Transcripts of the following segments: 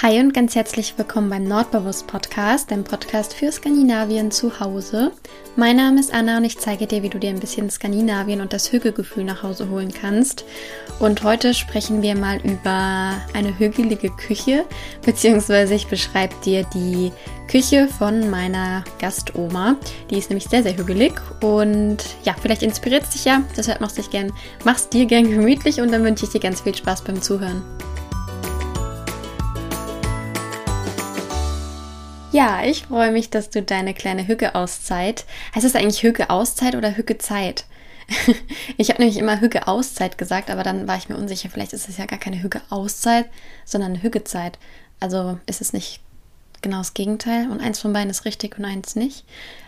Hi und ganz herzlich willkommen beim Nordbewusst Podcast, dem Podcast für Skandinavien zu Hause. Mein Name ist Anna und ich zeige dir, wie du dir ein bisschen Skandinavien und das Hügelgefühl nach Hause holen kannst. Und heute sprechen wir mal über eine hügelige Küche, beziehungsweise ich beschreibe dir die Küche von meiner Gastoma. Die ist nämlich sehr, sehr hügelig und ja, vielleicht inspiriert es dich ja. Deshalb machst dich gern, mach's dir gern gemütlich und dann wünsche ich dir ganz viel Spaß beim Zuhören. Ja, ich freue mich, dass du deine kleine Hücke-Auszeit. Heißt das eigentlich Hücke-Auszeit oder Hücke-Zeit? ich habe nämlich immer Hücke-Auszeit gesagt, aber dann war ich mir unsicher. Vielleicht ist es ja gar keine Hücke-Auszeit, sondern Hücke-Zeit. Also ist es nicht genau das Gegenteil und eins von beiden ist richtig und eins nicht.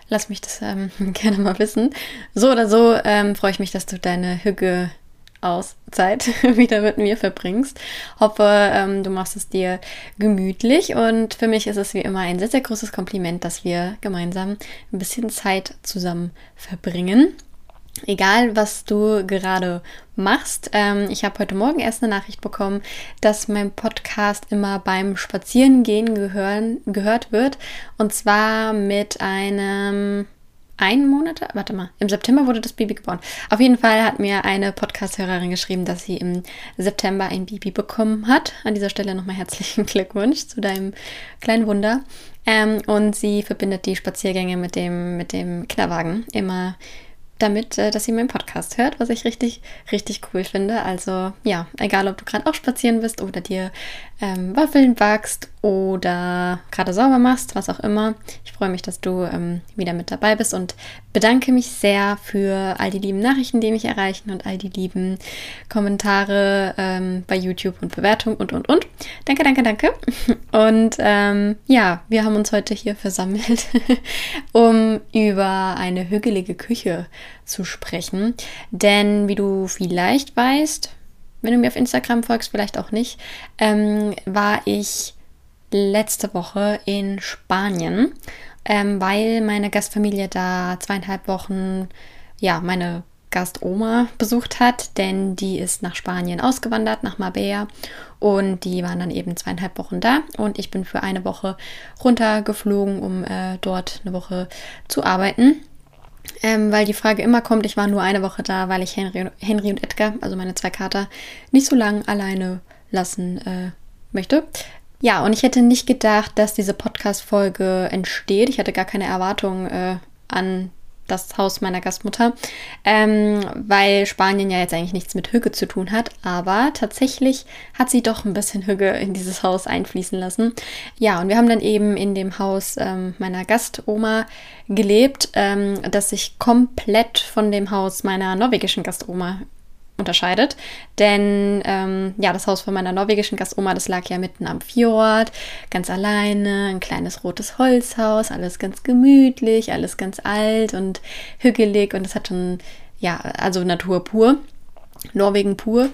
Lass mich das ähm, gerne mal wissen. So oder so ähm, freue ich mich, dass du deine Hücke aus Zeit wieder mit mir verbringst. Hoffe, ähm, du machst es dir gemütlich und für mich ist es wie immer ein sehr, sehr großes Kompliment, dass wir gemeinsam ein bisschen Zeit zusammen verbringen. Egal, was du gerade machst. Ähm, ich habe heute Morgen erst eine Nachricht bekommen, dass mein Podcast immer beim Spazierengehen gehören, gehört wird. Und zwar mit einem ein Monat, warte mal, im September wurde das Baby geboren. Auf jeden Fall hat mir eine Podcast-Hörerin geschrieben, dass sie im September ein Baby bekommen hat. An dieser Stelle nochmal herzlichen Glückwunsch zu deinem kleinen Wunder. Ähm, und sie verbindet die Spaziergänge mit dem, mit dem Kinderwagen immer damit, äh, dass sie meinen Podcast hört, was ich richtig, richtig cool finde. Also ja, egal ob du gerade auch spazieren bist oder dir ähm, Waffeln backst oder gerade sauber machst, was auch immer. Ich freue mich, dass du ähm, wieder mit dabei bist und bedanke mich sehr für all die lieben Nachrichten, die mich erreichen und all die lieben Kommentare ähm, bei YouTube und Bewertungen und, und, und. Danke, danke, danke. Und ähm, ja, wir haben uns heute hier versammelt, um über eine hügelige Küche zu sprechen. Denn wie du vielleicht weißt, wenn du mir auf Instagram folgst, vielleicht auch nicht, ähm, war ich letzte Woche in Spanien, ähm, weil meine Gastfamilie da zweieinhalb Wochen, ja, meine Gastoma besucht hat, denn die ist nach Spanien ausgewandert, nach Marbella und die waren dann eben zweieinhalb Wochen da und ich bin für eine Woche runtergeflogen, um äh, dort eine Woche zu arbeiten. Ähm, weil die Frage immer kommt, ich war nur eine Woche da, weil ich Henry, Henry und Edgar, also meine zwei Kater, nicht so lange alleine lassen äh, möchte. Ja, und ich hätte nicht gedacht, dass diese Podcast-Folge entsteht. Ich hatte gar keine Erwartungen äh, an das Haus meiner Gastmutter, ähm, weil Spanien ja jetzt eigentlich nichts mit Hüge zu tun hat, aber tatsächlich hat sie doch ein bisschen Hüge in dieses Haus einfließen lassen. Ja, und wir haben dann eben in dem Haus ähm, meiner Gastoma gelebt, ähm, das sich komplett von dem Haus meiner norwegischen Gastoma unterscheidet. Denn ähm, ja, das Haus von meiner norwegischen Gastoma, das lag ja mitten am Fjord, ganz alleine, ein kleines rotes Holzhaus, alles ganz gemütlich, alles ganz alt und hügelig und es hat schon, ja, also Natur pur, Norwegen pur.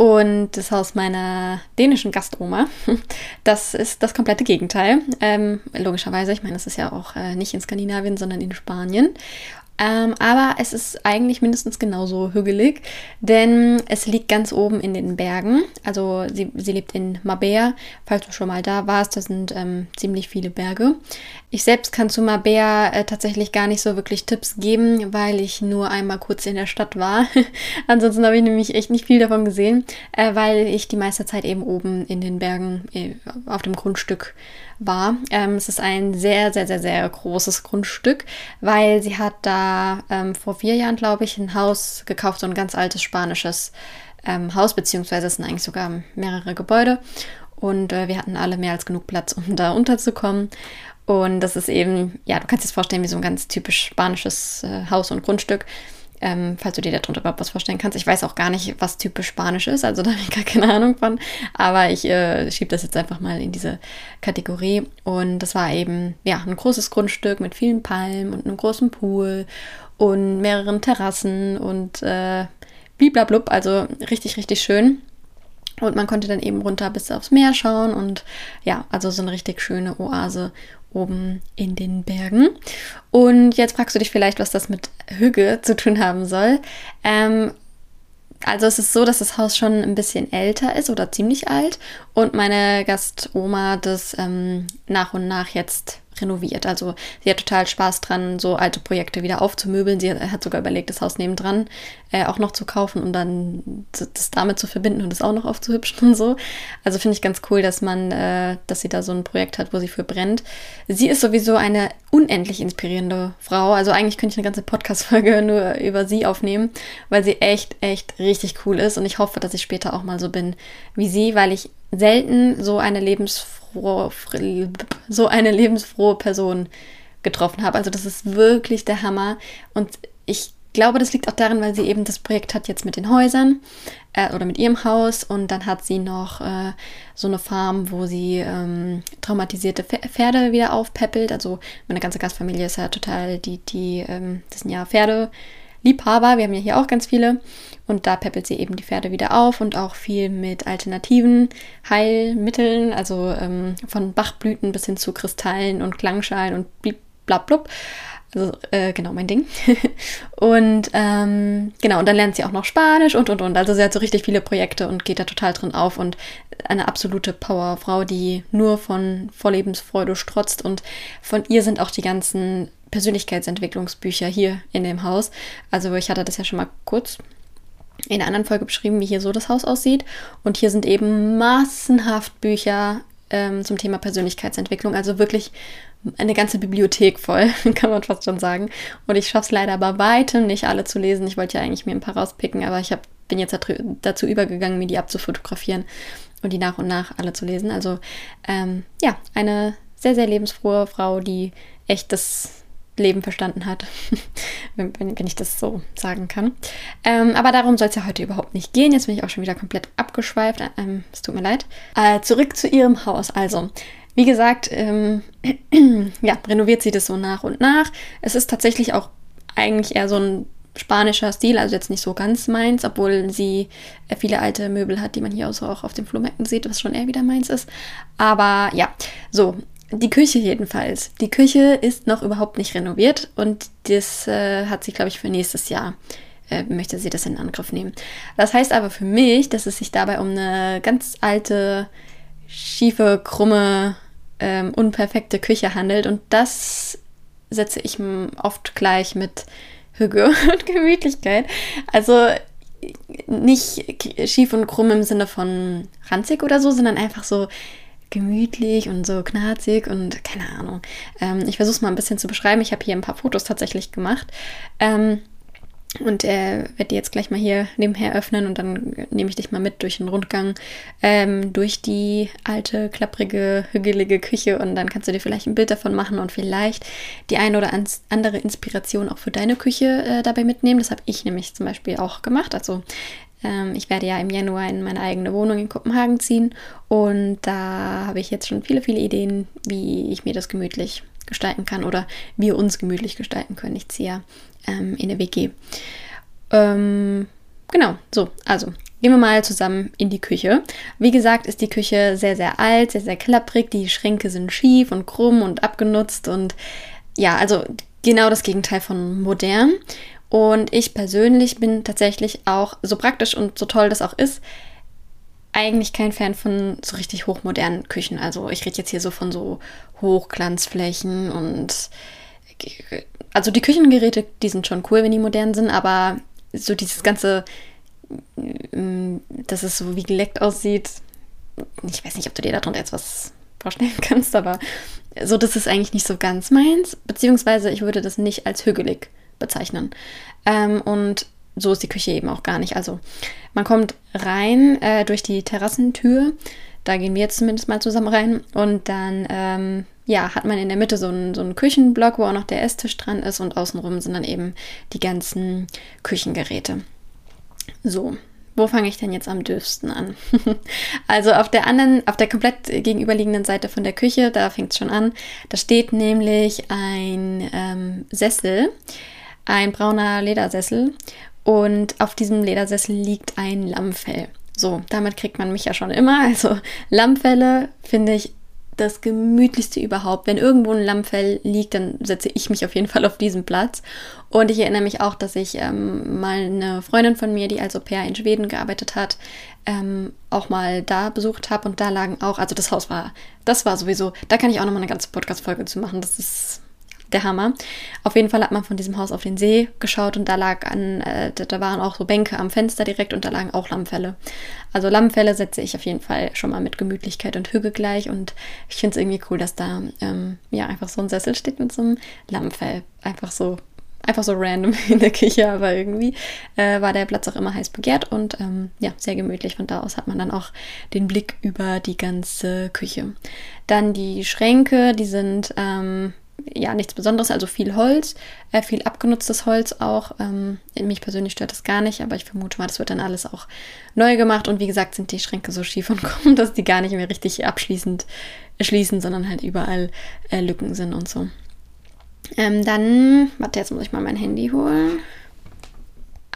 Und das Haus meiner dänischen Gastoma, das ist das komplette Gegenteil. Ähm, logischerweise, ich meine, das ist ja auch äh, nicht in Skandinavien, sondern in Spanien. Ähm, aber es ist eigentlich mindestens genauso hügelig, denn es liegt ganz oben in den Bergen. Also sie, sie lebt in Mabea. Falls du schon mal da warst, das sind ähm, ziemlich viele Berge. Ich selbst kann zu Mabea äh, tatsächlich gar nicht so wirklich Tipps geben, weil ich nur einmal kurz in der Stadt war. Ansonsten habe ich nämlich echt nicht viel davon gesehen, äh, weil ich die meiste Zeit eben oben in den Bergen äh, auf dem Grundstück war. Ähm, es ist ein sehr, sehr, sehr, sehr großes Grundstück, weil sie hat da ähm, vor vier Jahren, glaube ich, ein Haus gekauft, so ein ganz altes spanisches ähm, Haus, beziehungsweise es sind eigentlich sogar mehrere Gebäude. Und äh, wir hatten alle mehr als genug Platz, um da unterzukommen. Und das ist eben, ja, du kannst dir das vorstellen wie so ein ganz typisch spanisches äh, Haus und Grundstück. Ähm, falls du dir darunter überhaupt was vorstellen kannst. Ich weiß auch gar nicht, was typisch Spanisch ist, also da habe ich gar keine Ahnung von. Aber ich äh, schiebe das jetzt einfach mal in diese Kategorie. Und das war eben, ja, ein großes Grundstück mit vielen Palmen und einem großen Pool und mehreren Terrassen und äh, bliblablub, also richtig, richtig schön. Und man konnte dann eben runter bis aufs Meer schauen und ja, also so eine richtig schöne Oase oben in den Bergen. Und jetzt fragst du dich vielleicht, was das mit Hüge zu tun haben soll. Ähm, also es ist so, dass das Haus schon ein bisschen älter ist oder ziemlich alt und meine Gastoma das ähm, nach und nach jetzt renoviert. Also sie hat total Spaß dran, so alte Projekte wieder aufzumöbeln. Sie hat sogar überlegt, das Haus nebendran äh, auch noch zu kaufen und dann das damit zu verbinden und es auch noch aufzuhübschen und so. Also finde ich ganz cool, dass man, äh, dass sie da so ein Projekt hat, wo sie für brennt. Sie ist sowieso eine unendlich inspirierende Frau. Also eigentlich könnte ich eine ganze Podcast-Folge nur über sie aufnehmen, weil sie echt, echt richtig cool ist und ich hoffe, dass ich später auch mal so bin wie sie, weil ich selten so eine lebensfrohe so eine lebensfrohe Person getroffen habe. Also das ist wirklich der Hammer. Und ich glaube, das liegt auch daran, weil sie eben das Projekt hat jetzt mit den Häusern äh, oder mit ihrem Haus und dann hat sie noch äh, so eine Farm, wo sie ähm, traumatisierte Pferde wieder aufpäppelt. Also meine ganze Gastfamilie ist ja total die, die, ähm, das sind ja Pferde. Liebhaber. Wir haben ja hier auch ganz viele. Und da peppelt sie eben die Pferde wieder auf und auch viel mit alternativen Heilmitteln, also ähm, von Bachblüten bis hin zu Kristallen und Klangschalen und blablabla. Also äh, genau mein Ding. und ähm, genau, und dann lernt sie auch noch Spanisch und und und. Also sie hat so richtig viele Projekte und geht da total drin auf und eine absolute Powerfrau, die nur von Vorlebensfreude strotzt und von ihr sind auch die ganzen Persönlichkeitsentwicklungsbücher hier in dem Haus. Also ich hatte das ja schon mal kurz in einer anderen Folge beschrieben, wie hier so das Haus aussieht. Und hier sind eben massenhaft Bücher ähm, zum Thema Persönlichkeitsentwicklung. Also wirklich eine ganze Bibliothek voll, kann man fast schon sagen. Und ich schaffe es leider bei weitem nicht alle zu lesen. Ich wollte ja eigentlich mir ein paar rauspicken, aber ich hab, bin jetzt dazu übergegangen, mir die abzufotografieren und die nach und nach alle zu lesen. Also ähm, ja, eine sehr, sehr lebensfrohe Frau, die echt das Leben verstanden hat, wenn, wenn, ich das so sagen kann. Ähm, aber darum soll es ja heute überhaupt nicht gehen. Jetzt bin ich auch schon wieder komplett abgeschweift. Ähm, es tut mir leid. Äh, zurück zu ihrem Haus. Also, wie gesagt, ähm, ja, renoviert sie das so nach und nach. Es ist tatsächlich auch eigentlich eher so ein spanischer Stil, also jetzt nicht so ganz meins, obwohl sie viele alte Möbel hat, die man hier auch auf den Flohmärkten sieht, was schon eher wieder meins ist. Aber ja, so, die Küche jedenfalls. Die Küche ist noch überhaupt nicht renoviert und das äh, hat sie, glaube ich, für nächstes Jahr äh, möchte sie das in Angriff nehmen. Das heißt aber für mich, dass es sich dabei um eine ganz alte, schiefe, krumme, ähm, unperfekte Küche handelt und das setze ich oft gleich mit Hüge und Gemütlichkeit. Also nicht schief und krumm im Sinne von ranzig oder so, sondern einfach so gemütlich und so knarzig und keine Ahnung. Ähm, ich versuche es mal ein bisschen zu beschreiben. Ich habe hier ein paar Fotos tatsächlich gemacht. Ähm, und äh, werde die jetzt gleich mal hier nebenher öffnen und dann nehme ich dich mal mit durch den Rundgang ähm, durch die alte, klapprige, hügelige Küche und dann kannst du dir vielleicht ein Bild davon machen und vielleicht die eine oder andere Inspiration auch für deine Küche äh, dabei mitnehmen. Das habe ich nämlich zum Beispiel auch gemacht. Also ähm, ich werde ja im Januar in meine eigene Wohnung in Kopenhagen ziehen und da habe ich jetzt schon viele, viele Ideen, wie ich mir das gemütlich gestalten kann oder wir uns gemütlich gestalten können. Ich ziehe ja ähm, in der WG. Ähm, genau, so, also gehen wir mal zusammen in die Küche. Wie gesagt, ist die Küche sehr, sehr alt, sehr, sehr klapprig. Die Schränke sind schief und krumm und abgenutzt und ja, also genau das Gegenteil von modern. Und ich persönlich bin tatsächlich auch, so praktisch und so toll das auch ist, eigentlich kein Fan von so richtig hochmodernen Küchen. Also ich rede jetzt hier so von so Hochglanzflächen und also die Küchengeräte, die sind schon cool, wenn die modern sind, aber so dieses ganze, mm, dass es so wie geleckt aussieht, ich weiß nicht, ob du dir darunter jetzt was vorstellen kannst, aber so, das ist eigentlich nicht so ganz meins, beziehungsweise ich würde das nicht als hügelig bezeichnen. Ähm, und so ist die Küche eben auch gar nicht. Also man kommt rein äh, durch die Terrassentür. Da gehen wir jetzt zumindest mal zusammen rein. Und dann ähm, ja, hat man in der Mitte so einen, so einen Küchenblock, wo auch noch der Esstisch dran ist. Und außenrum sind dann eben die ganzen Küchengeräte. So, wo fange ich denn jetzt am dürfsten an? also auf der anderen, auf der komplett gegenüberliegenden Seite von der Küche, da fängt es schon an. Da steht nämlich ein ähm, Sessel ein brauner Ledersessel und auf diesem Ledersessel liegt ein Lammfell. So, damit kriegt man mich ja schon immer. Also Lammfelle finde ich das gemütlichste überhaupt. Wenn irgendwo ein Lammfell liegt, dann setze ich mich auf jeden Fall auf diesen Platz. Und ich erinnere mich auch, dass ich ähm, mal eine Freundin von mir, die als Au pair in Schweden gearbeitet hat, ähm, auch mal da besucht habe und da lagen auch, also das Haus war, das war sowieso, da kann ich auch nochmal eine ganze Podcast-Folge zu machen. Das ist der Hammer. Auf jeden Fall hat man von diesem Haus auf den See geschaut und da lag an, äh, da waren auch so Bänke am Fenster direkt und da lagen auch Lammfälle. Also Lammfälle setze ich auf jeden Fall schon mal mit Gemütlichkeit und Hüge gleich und ich finde es irgendwie cool, dass da ähm, ja einfach so ein Sessel steht mit so einem Lammfell. Einfach so einfach so random in der Küche, aber irgendwie äh, war der Platz auch immer heiß begehrt und ähm, ja, sehr gemütlich. Von da aus hat man dann auch den Blick über die ganze Küche. Dann die Schränke, die sind ähm, ja, nichts Besonderes, also viel Holz, äh, viel abgenutztes Holz auch. Ähm, mich persönlich stört das gar nicht, aber ich vermute mal, das wird dann alles auch neu gemacht. Und wie gesagt, sind die Schränke so schief und krumm, dass die gar nicht mehr richtig abschließend schließen, sondern halt überall äh, Lücken sind und so. Ähm, dann, warte, jetzt muss ich mal mein Handy holen.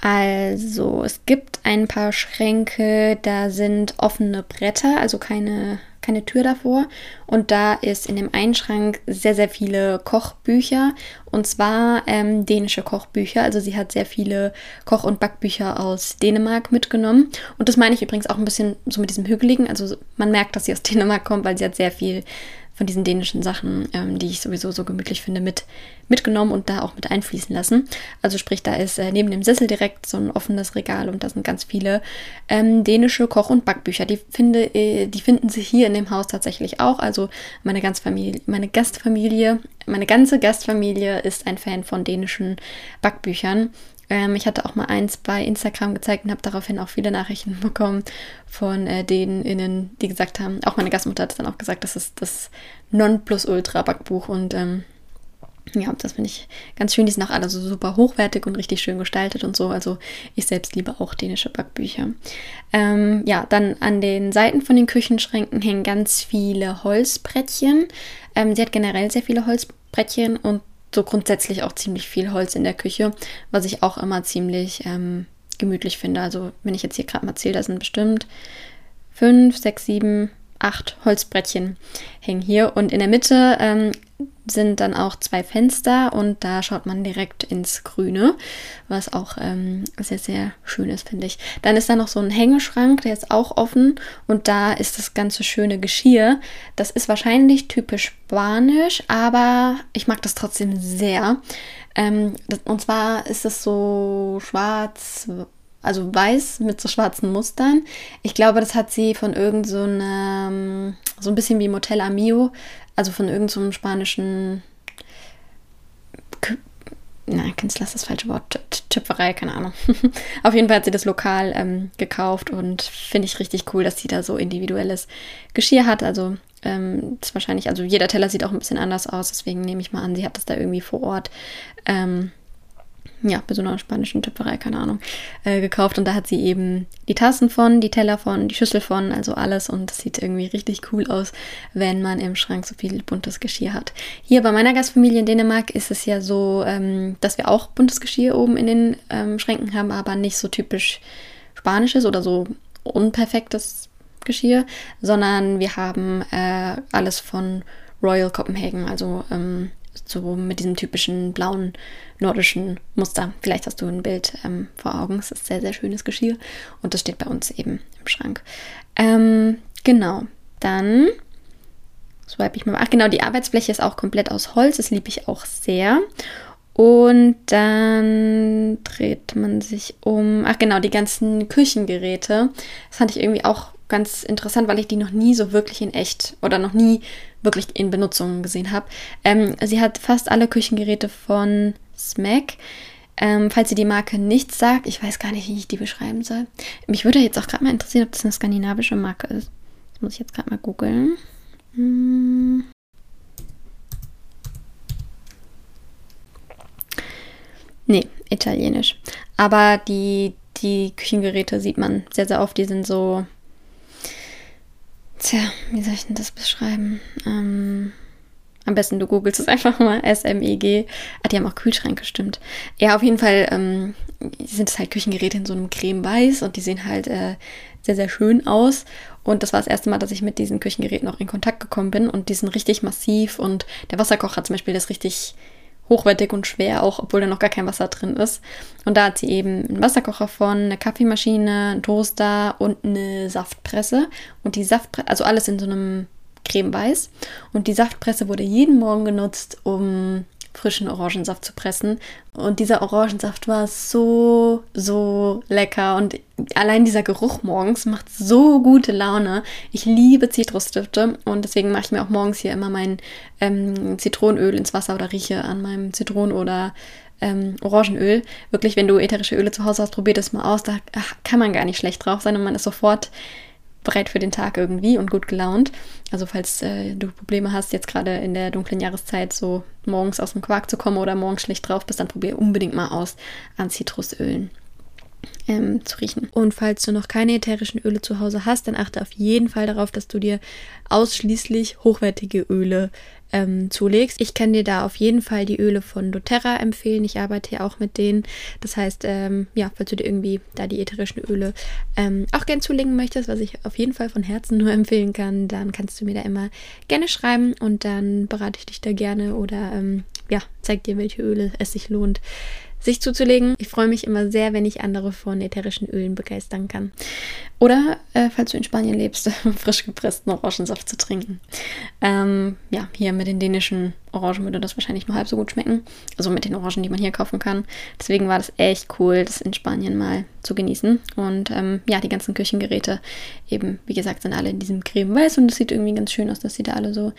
Also, es gibt ein paar Schränke, da sind offene Bretter, also keine keine Tür davor. Und da ist in dem einen Schrank sehr, sehr viele Kochbücher. Und zwar ähm, dänische Kochbücher. Also sie hat sehr viele Koch- und Backbücher aus Dänemark mitgenommen. Und das meine ich übrigens auch ein bisschen so mit diesem Hügeligen. Also man merkt, dass sie aus Dänemark kommt, weil sie hat sehr viel von diesen dänischen Sachen, ähm, die ich sowieso so gemütlich finde, mit, mitgenommen und da auch mit einfließen lassen. Also sprich, da ist äh, neben dem Sessel direkt so ein offenes Regal und da sind ganz viele ähm, dänische Koch- und Backbücher. Die, finde, äh, die finden sich hier in dem Haus tatsächlich auch. Also meine, ganz Familie, meine Gastfamilie, meine ganze Gastfamilie ist ein Fan von dänischen Backbüchern. Ähm, ich hatte auch mal eins bei Instagram gezeigt und habe daraufhin auch viele Nachrichten bekommen von äh, denen innen, die gesagt haben, auch meine Gastmutter hat dann auch gesagt, das ist das Nonplusultra-Backbuch und ähm, ja, das finde ich ganz schön. Die sind auch alle so super hochwertig und richtig schön gestaltet und so. Also ich selbst liebe auch dänische Backbücher. Ähm, ja, dann an den Seiten von den Küchenschränken hängen ganz viele Holzbrettchen. Ähm, sie hat generell sehr viele Holzbrettchen und so grundsätzlich auch ziemlich viel Holz in der Küche, was ich auch immer ziemlich ähm, gemütlich finde. Also wenn ich jetzt hier gerade mal zähle, da sind bestimmt fünf, sechs, sieben, acht Holzbrettchen hängen hier. Und in der Mitte ähm, sind dann auch zwei Fenster und da schaut man direkt ins Grüne, was auch ähm, sehr, sehr schön ist, finde ich. Dann ist da noch so ein Hängeschrank, der ist auch offen und da ist das ganze schöne Geschirr. Das ist wahrscheinlich typisch spanisch, aber ich mag das trotzdem sehr. Ähm, und zwar ist es so schwarz, also weiß mit so schwarzen Mustern. Ich glaube, das hat sie von irgend so einem, so ein bisschen wie Motel Amio, also von irgendeinem so spanischen Nein, Künstler ist das falsche Wort, Töpferei, keine Ahnung. Auf jeden Fall hat sie das lokal ähm, gekauft und finde ich richtig cool, dass sie da so individuelles Geschirr hat. Also ähm, ist wahrscheinlich, also jeder Teller sieht auch ein bisschen anders aus, deswegen nehme ich mal an, sie hat das da irgendwie vor Ort ähm, ja, bei so einer spanischen Töpferei, keine Ahnung, äh, gekauft. Und da hat sie eben die Tassen von, die Teller von, die Schüssel von, also alles. Und das sieht irgendwie richtig cool aus, wenn man im Schrank so viel buntes Geschirr hat. Hier bei meiner Gastfamilie in Dänemark ist es ja so, ähm, dass wir auch buntes Geschirr oben in den ähm, Schränken haben, aber nicht so typisch spanisches oder so unperfektes Geschirr, sondern wir haben äh, alles von Royal Copenhagen, also ähm, so mit diesem typischen blauen nordischen Muster. Vielleicht hast du ein Bild ähm, vor Augen. Es ist sehr, sehr schönes Geschirr und das steht bei uns eben im Schrank. Ähm, genau, dann swipe ich mal. Ach genau, die Arbeitsfläche ist auch komplett aus Holz. Das liebe ich auch sehr. Und dann dreht man sich um. Ach genau, die ganzen Küchengeräte. Das fand ich irgendwie auch ganz interessant, weil ich die noch nie so wirklich in echt oder noch nie wirklich in Benutzung gesehen habe. Ähm, sie hat fast alle Küchengeräte von Smack. Ähm, falls ihr die Marke nicht sagt, ich weiß gar nicht, wie ich die beschreiben soll. Mich würde jetzt auch gerade mal interessieren, ob das eine skandinavische Marke ist. Das muss ich jetzt gerade mal googeln. Hm. Nee, italienisch. Aber die, die Küchengeräte sieht man sehr, sehr oft. Die sind so Tja, wie soll ich denn das beschreiben? Ähm, Am besten du googelst es einfach mal, S-M-E-G. Ah, die haben auch Kühlschränke, stimmt. Ja, auf jeden Fall ähm, sind es halt Küchengeräte in so einem Creme-Weiß und die sehen halt äh, sehr, sehr schön aus. Und das war das erste Mal, dass ich mit diesen Küchengeräten auch in Kontakt gekommen bin. Und die sind richtig massiv. Und der Wasserkocher zum Beispiel, ist richtig hochwertig und schwer, auch obwohl da noch gar kein Wasser drin ist. Und da hat sie eben einen Wasserkocher von, eine Kaffeemaschine, einen Toaster und eine Saftpresse. Und die Saftpresse, also alles in so einem cremeweiß. Und die Saftpresse wurde jeden Morgen genutzt, um frischen Orangensaft zu pressen. Und dieser Orangensaft war so, so lecker. Und allein dieser Geruch morgens macht so gute Laune. Ich liebe Zitrusdüfte und deswegen mache ich mir auch morgens hier immer mein ähm, Zitronenöl ins Wasser oder rieche an meinem Zitronen- oder ähm, Orangenöl. Wirklich, wenn du ätherische Öle zu Hause hast, probier das mal aus. Da kann man gar nicht schlecht drauf sein und man ist sofort bereit für den Tag irgendwie und gut gelaunt. Also falls äh, du Probleme hast, jetzt gerade in der dunklen Jahreszeit so morgens aus dem Quark zu kommen oder morgens schlecht drauf bist, dann probier unbedingt mal aus an Zitrusölen. Ähm, zu riechen. Und falls du noch keine ätherischen Öle zu Hause hast, dann achte auf jeden Fall darauf, dass du dir ausschließlich hochwertige Öle ähm, zulegst. Ich kann dir da auf jeden Fall die Öle von doTERRA empfehlen. Ich arbeite ja auch mit denen. Das heißt, ähm, ja, falls du dir irgendwie da die ätherischen Öle ähm, auch gern zulegen möchtest, was ich auf jeden Fall von Herzen nur empfehlen kann, dann kannst du mir da immer gerne schreiben und dann berate ich dich da gerne oder ähm, ja, zeig dir, welche Öle es sich lohnt sich zuzulegen. Ich freue mich immer sehr, wenn ich andere von ätherischen Ölen begeistern kann. Oder, äh, falls du in Spanien lebst, frisch gepressten Orangensaft zu trinken. Ähm, ja, hier mit den dänischen Orangen würde das wahrscheinlich nur halb so gut schmecken. Also mit den Orangen, die man hier kaufen kann. Deswegen war das echt cool, das in Spanien mal zu genießen. Und ähm, ja, die ganzen Küchengeräte eben, wie gesagt, sind alle in diesem Creme-Weiß und es sieht irgendwie ganz schön aus, dass sie da alle so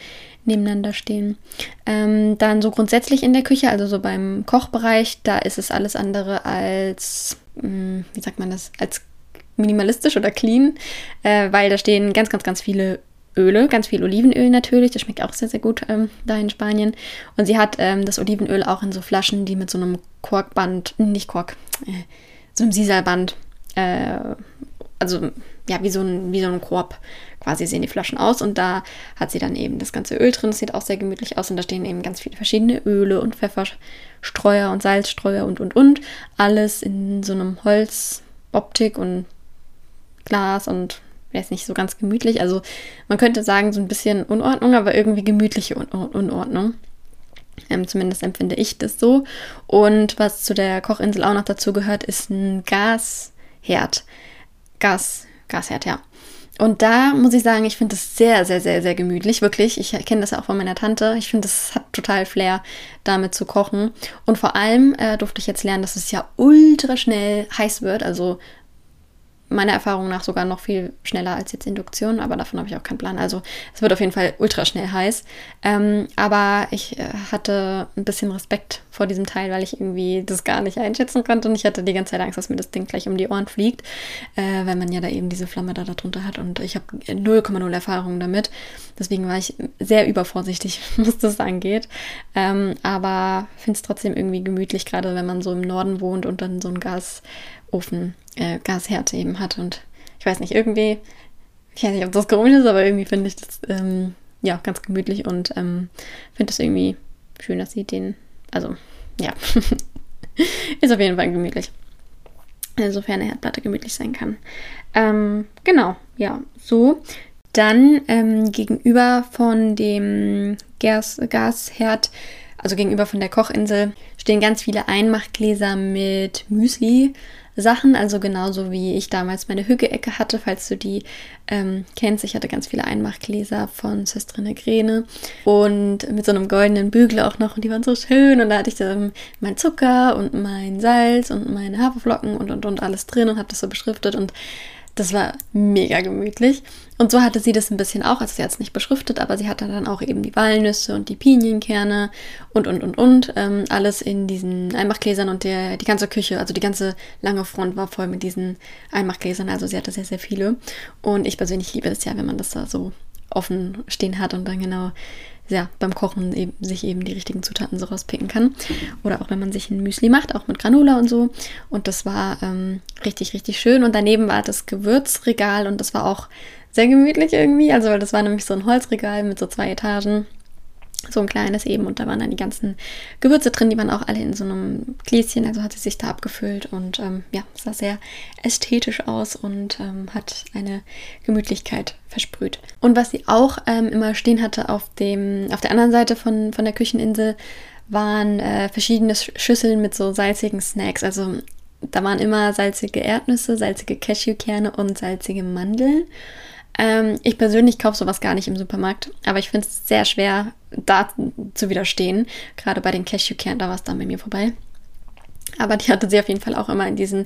nebeneinander stehen. Ähm, dann so grundsätzlich in der Küche, also so beim Kochbereich, da ist es alles andere als, mh, hm, wie sagt man das, als minimalistisch oder clean, äh, weil da stehen ganz, ganz, ganz viele Öle, ganz viel Olivenöl natürlich, das schmeckt auch sehr, sehr gut ähm, da in Spanien. Und sie hat ähm, das Olivenöl auch in so Flaschen, die mit so einem Korkband, nicht Kork, äh, so einem Sisalband, äh, also ja, wie so, ein, wie so ein Korb quasi sehen die Flaschen aus. Und da hat sie dann eben das ganze Öl drin, das sieht auch sehr gemütlich aus. Und da stehen eben ganz viele verschiedene Öle und Pfefferstreuer und Salzstreuer und, und, und. Alles in so einem Holzoptik und Glas und wäre es nicht so ganz gemütlich. Also man könnte sagen, so ein bisschen Unordnung, aber irgendwie gemütliche Un Unordnung. Ähm, zumindest empfinde ich das so. Und was zu der Kochinsel auch noch dazu gehört, ist ein Gasherd. Gas, Gasherd, ja. Und da muss ich sagen, ich finde das sehr, sehr, sehr, sehr gemütlich, wirklich. Ich kenne das ja auch von meiner Tante. Ich finde, das hat total Flair, damit zu kochen. Und vor allem äh, durfte ich jetzt lernen, dass es ja ultra schnell heiß wird. Also meiner Erfahrung nach sogar noch viel schneller als jetzt Induktion, aber davon habe ich auch keinen Plan. Also es wird auf jeden Fall ultra schnell heiß. Ähm, aber ich äh, hatte ein bisschen Respekt vor diesem Teil, weil ich irgendwie das gar nicht einschätzen konnte und ich hatte die ganze Zeit Angst, dass mir das Ding gleich um die Ohren fliegt, äh, weil man ja da eben diese Flamme da drunter hat und ich habe 0,0 Erfahrung damit. Deswegen war ich sehr übervorsichtig, was das angeht. Ähm, aber finde es trotzdem irgendwie gemütlich, gerade wenn man so im Norden wohnt und dann so ein Gasofen äh, Gasherd eben hat. Und ich weiß nicht, irgendwie, ich weiß nicht, ob das komisch ist, aber irgendwie finde ich das ähm, ja ganz gemütlich und ähm, finde es irgendwie schön, dass sie den, also ja, ist auf jeden Fall gemütlich. Insofern eine Herdplatte gemütlich sein kann. Ähm, genau, ja, so. Dann ähm, gegenüber von dem Gas Gasherd, also gegenüber von der Kochinsel, stehen ganz viele Einmachgläser mit Müsli, Sachen, also genauso wie ich damals meine Hügge-Ecke hatte, falls du die ähm, kennst. Ich hatte ganz viele Einmachgläser von Sestrine Grene und mit so einem goldenen Bügel auch noch und die waren so schön und da hatte ich dann mein Zucker und mein Salz und meine Haferflocken und und und alles drin und habe das so beschriftet und das war mega gemütlich. Und so hatte sie das ein bisschen auch, also sie hat es nicht beschriftet, aber sie hatte dann auch eben die Walnüsse und die Pinienkerne und, und, und, und. Ähm, alles in diesen Einmachgläsern und der, die ganze Küche, also die ganze lange Front war voll mit diesen Einmachgläsern. Also sie hatte sehr, sehr viele. Und ich persönlich liebe es ja, wenn man das da so offen stehen hat und dann genau ja, beim Kochen eben, sich eben die richtigen Zutaten so rauspicken kann. Oder auch wenn man sich ein Müsli macht, auch mit Granola und so. Und das war ähm, richtig, richtig schön. Und daneben war das Gewürzregal und das war auch sehr gemütlich irgendwie. Also, weil das war nämlich so ein Holzregal mit so zwei Etagen. So ein kleines eben und da waren dann die ganzen Gewürze drin, die waren auch alle in so einem Gläschen, also hat sie sich da abgefüllt und ähm, ja, sah sehr ästhetisch aus und ähm, hat eine Gemütlichkeit versprüht. Und was sie auch ähm, immer stehen hatte auf dem, auf der anderen Seite von, von der Kücheninsel, waren äh, verschiedene Schüsseln mit so salzigen Snacks. Also da waren immer salzige Erdnüsse, salzige Cashewkerne und salzige Mandeln. Ähm, ich persönlich kaufe sowas gar nicht im Supermarkt, aber ich finde es sehr schwer, da zu widerstehen. Gerade bei den Cashewkernen, da war es dann bei mir vorbei. Aber die hatte sie auf jeden Fall auch immer in diesem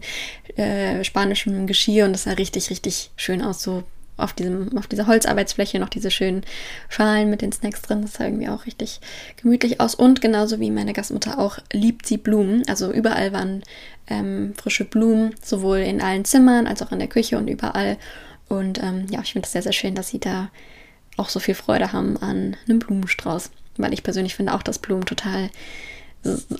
äh, spanischen Geschirr und das sah richtig, richtig schön aus. So auf, diesem, auf dieser Holzarbeitsfläche noch diese schönen Schalen mit den Snacks drin. Das sah irgendwie auch richtig gemütlich aus. Und genauso wie meine Gastmutter auch liebt sie Blumen. Also überall waren ähm, frische Blumen, sowohl in allen Zimmern als auch in der Küche und überall. Und ähm, ja, ich finde es sehr, sehr schön, dass sie da auch so viel Freude haben an einem Blumenstrauß. Weil ich persönlich finde auch, dass Blumen total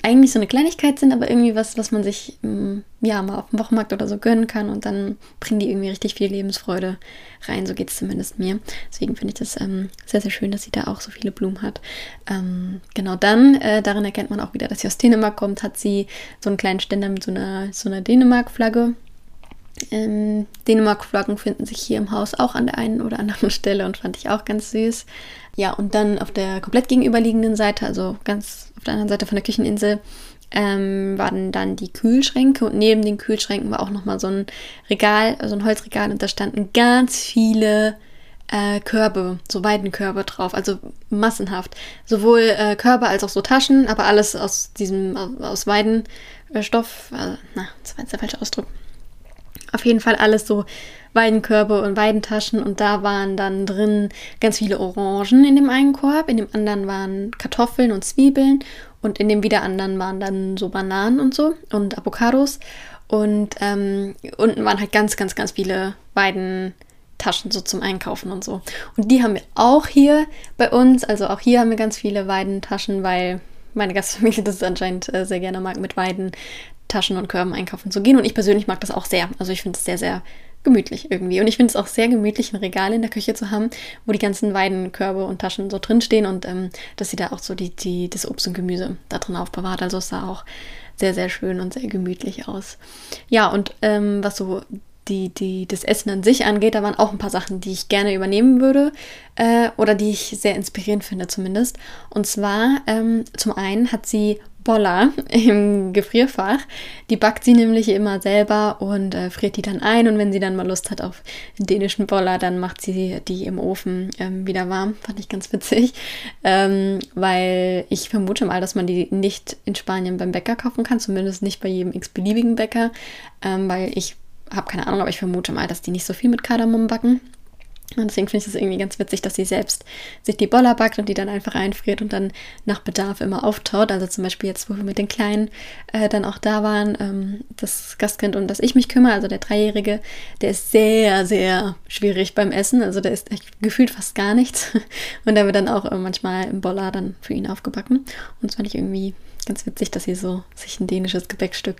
eigentlich so eine Kleinigkeit sind, aber irgendwie was, was man sich mm, ja mal auf dem Wochenmarkt oder so gönnen kann und dann bringen die irgendwie richtig viel Lebensfreude rein. So geht es zumindest mir. Deswegen finde ich das ähm, sehr, sehr schön, dass sie da auch so viele Blumen hat. Ähm, genau dann, äh, darin erkennt man auch wieder, dass sie aus Dänemark kommt, hat sie so einen kleinen Ständer mit so einer, so einer Dänemark-Flagge ähm, Dänemark-Flaggen finden sich hier im Haus auch an der einen oder anderen Stelle und fand ich auch ganz süß. Ja, und dann auf der komplett gegenüberliegenden Seite, also ganz auf der anderen Seite von der Kücheninsel, ähm, waren dann die Kühlschränke und neben den Kühlschränken war auch nochmal so ein Regal, so ein Holzregal und da standen ganz viele äh, Körbe, so Weidenkörbe drauf, also massenhaft. Sowohl äh, Körbe als auch so Taschen, aber alles aus diesem, aus Weidenstoff, äh, na, das war jetzt der falsche Ausdruck auf jeden Fall alles so Weidenkörbe und Weidentaschen und da waren dann drin ganz viele Orangen in dem einen Korb, in dem anderen waren Kartoffeln und Zwiebeln und in dem wieder anderen waren dann so Bananen und so und Avocados und ähm, unten waren halt ganz, ganz, ganz viele Weidentaschen so zum Einkaufen und so. Und die haben wir auch hier bei uns, also auch hier haben wir ganz viele Weidentaschen, weil meine Gastfamilie das anscheinend äh, sehr gerne mag, mit Weiden Taschen und Körben einkaufen zu gehen. Und ich persönlich mag das auch sehr. Also ich finde es sehr, sehr gemütlich irgendwie. Und ich finde es auch sehr gemütlich, ein Regal in der Küche zu haben, wo die ganzen Weidenkörbe und Taschen so drinstehen und ähm, dass sie da auch so die, die, das Obst und Gemüse da drin aufbewahrt. Also es sah auch sehr, sehr schön und sehr gemütlich aus. Ja, und ähm, was so die, die, das Essen an sich angeht, da waren auch ein paar Sachen, die ich gerne übernehmen würde äh, oder die ich sehr inspirierend finde zumindest. Und zwar ähm, zum einen hat sie Boller im Gefrierfach. Die backt sie nämlich immer selber und äh, friert die dann ein. Und wenn sie dann mal Lust hat auf dänischen Boller, dann macht sie die im Ofen ähm, wieder warm. Fand ich ganz witzig. Ähm, weil ich vermute mal, dass man die nicht in Spanien beim Bäcker kaufen kann. Zumindest nicht bei jedem x-beliebigen Bäcker. Ähm, weil ich habe keine Ahnung, aber ich vermute mal, dass die nicht so viel mit Kardamom backen. Und deswegen finde ich es irgendwie ganz witzig, dass sie selbst sich die Boller backt und die dann einfach einfriert und dann nach Bedarf immer auftaut. Also zum Beispiel jetzt, wo wir mit den Kleinen äh, dann auch da waren, ähm, das Gastkind und dass ich mich kümmere, also der Dreijährige, der ist sehr, sehr schwierig beim Essen. Also der ist gefühlt fast gar nichts. Und der wird dann auch äh, manchmal im Boller dann für ihn aufgebacken. Und das fand ich irgendwie ganz witzig, dass sie so sich ein dänisches Gebäckstück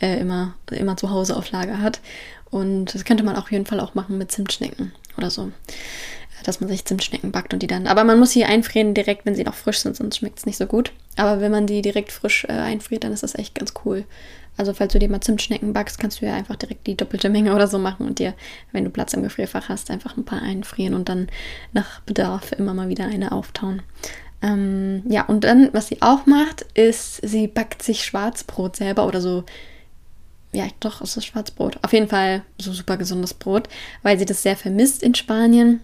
äh, immer, immer zu Hause auf Lager hat. Und das könnte man auf jeden Fall auch machen mit Zimtschnecken oder so. Dass man sich Zimtschnecken backt und die dann. Aber man muss sie einfrieren direkt, wenn sie noch frisch sind, sonst schmeckt es nicht so gut. Aber wenn man die direkt frisch äh, einfriert, dann ist das echt ganz cool. Also falls du dir mal Zimtschnecken backst, kannst du ja einfach direkt die doppelte Menge oder so machen und dir, wenn du Platz im Gefrierfach hast, einfach ein paar einfrieren und dann nach Bedarf immer mal wieder eine auftauen. Ähm, ja, und dann, was sie auch macht, ist, sie backt sich Schwarzbrot selber oder so ja, doch, es ist Schwarzbrot. Auf jeden Fall so super gesundes Brot, weil sie das sehr vermisst in Spanien.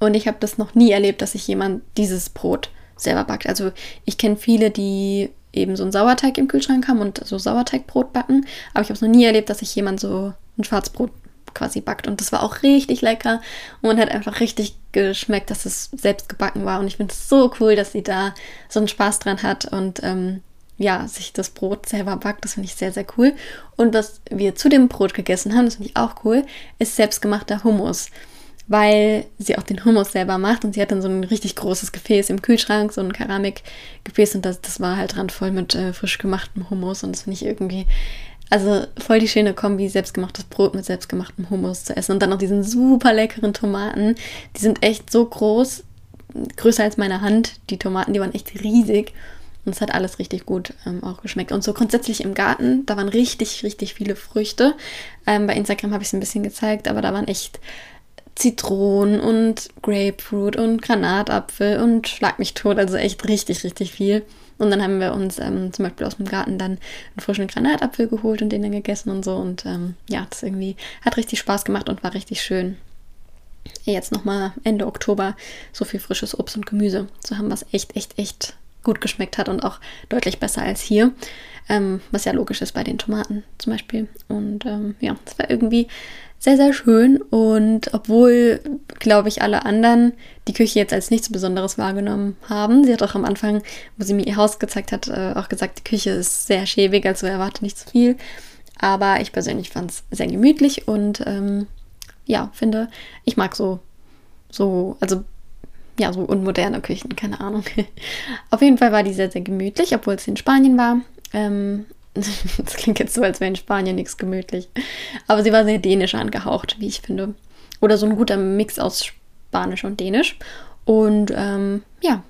Und ich habe das noch nie erlebt, dass sich jemand dieses Brot selber backt. Also ich kenne viele, die eben so einen Sauerteig im Kühlschrank haben und so Sauerteigbrot backen. Aber ich habe es noch nie erlebt, dass sich jemand so ein Schwarzbrot quasi backt. Und das war auch richtig lecker und hat einfach richtig geschmeckt, dass es selbst gebacken war. Und ich finde es so cool, dass sie da so einen Spaß dran hat und ähm, ja, sich das Brot selber backt. Das finde ich sehr, sehr cool. Und was wir zu dem Brot gegessen haben, das finde ich auch cool, ist selbstgemachter Hummus. Weil sie auch den Hummus selber macht und sie hat dann so ein richtig großes Gefäß im Kühlschrank, so ein Keramikgefäß und das, das war halt randvoll mit äh, frisch gemachtem Hummus und das finde ich irgendwie, also voll die schöne Kombi, selbstgemachtes Brot mit selbstgemachtem Hummus zu essen und dann noch diesen super leckeren Tomaten. Die sind echt so groß, größer als meine Hand. Die Tomaten, die waren echt riesig. Und es hat alles richtig gut ähm, auch geschmeckt. Und so grundsätzlich im Garten, da waren richtig, richtig viele Früchte. Ähm, bei Instagram habe ich es ein bisschen gezeigt, aber da waren echt Zitronen und Grapefruit und Granatapfel und Schlag mich tot. Also echt richtig, richtig viel. Und dann haben wir uns ähm, zum Beispiel aus dem Garten dann einen frischen Granatapfel geholt und den dann gegessen und so. Und ähm, ja, das irgendwie hat richtig Spaß gemacht und war richtig schön. Jetzt nochmal Ende Oktober so viel frisches Obst und Gemüse zu haben, was echt, echt, echt gut geschmeckt hat und auch deutlich besser als hier. Ähm, was ja logisch ist bei den Tomaten zum Beispiel. Und ähm, ja, das war irgendwie sehr, sehr schön. Und obwohl, glaube ich, alle anderen die Küche jetzt als nichts Besonderes wahrgenommen haben, sie hat auch am Anfang, wo sie mir ihr Haus gezeigt hat, äh, auch gesagt, die Küche ist sehr schäbig, also erwarte nicht zu viel. Aber ich persönlich fand es sehr gemütlich und ähm, ja, finde, ich mag so, so, also ja, so unmoderne Küchen, keine Ahnung. Auf jeden Fall war die sehr, sehr gemütlich, obwohl es in Spanien war. Ähm, das klingt jetzt so, als wäre in Spanien nichts gemütlich. Aber sie war sehr dänisch angehaucht, wie ich finde. Oder so ein guter Mix aus Spanisch und Dänisch. Und ähm, ja,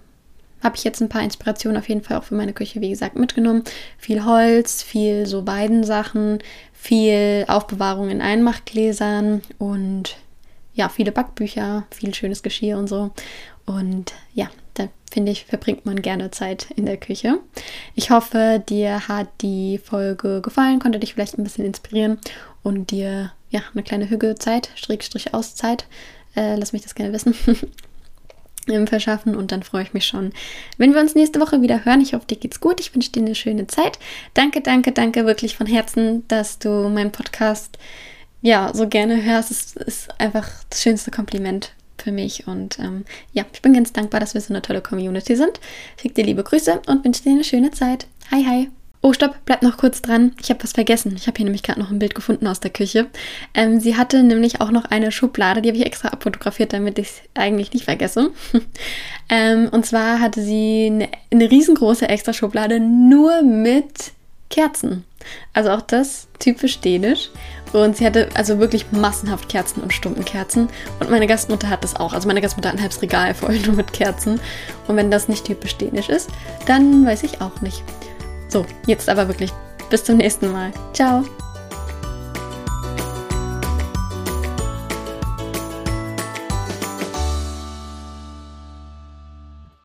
habe ich jetzt ein paar Inspirationen auf jeden Fall auch für meine Küche, wie gesagt, mitgenommen. Viel Holz, viel so Weidensachen, viel Aufbewahrung in Einmachgläsern und ja, viele Backbücher, viel schönes Geschirr und so. Und ja, da finde ich, verbringt man gerne Zeit in der Küche. Ich hoffe, dir hat die Folge gefallen, konnte dich vielleicht ein bisschen inspirieren und dir ja eine kleine Hügelzeit, Strickstrich Auszeit, äh, lass mich das gerne wissen, verschaffen und dann freue ich mich schon, wenn wir uns nächste Woche wieder hören. Ich hoffe, dir geht's gut. Ich wünsche dir eine schöne Zeit. Danke, danke, danke wirklich von Herzen, dass du meinen Podcast ja so gerne hörst. Es ist einfach das schönste Kompliment für mich. Und ähm, ja, ich bin ganz dankbar, dass wir so eine tolle Community sind. Schick dir liebe Grüße und wünsche dir eine schöne Zeit. Hi, hi. Oh, stopp, bleib noch kurz dran. Ich habe was vergessen. Ich habe hier nämlich gerade noch ein Bild gefunden aus der Küche. Ähm, sie hatte nämlich auch noch eine Schublade, die habe ich extra abfotografiert, damit ich es eigentlich nicht vergesse. ähm, und zwar hatte sie eine, eine riesengroße extra Schublade nur mit Kerzen. Also auch das typisch dänisch. Und sie hatte also wirklich massenhaft Kerzen und Stumpenkerzen. Und meine Gastmutter hat das auch. Also meine Gastmutter hat ein halbes Regal voll nur mit Kerzen. Und wenn das nicht typisch dänisch ist, dann weiß ich auch nicht. So, jetzt aber wirklich. Bis zum nächsten Mal. Ciao.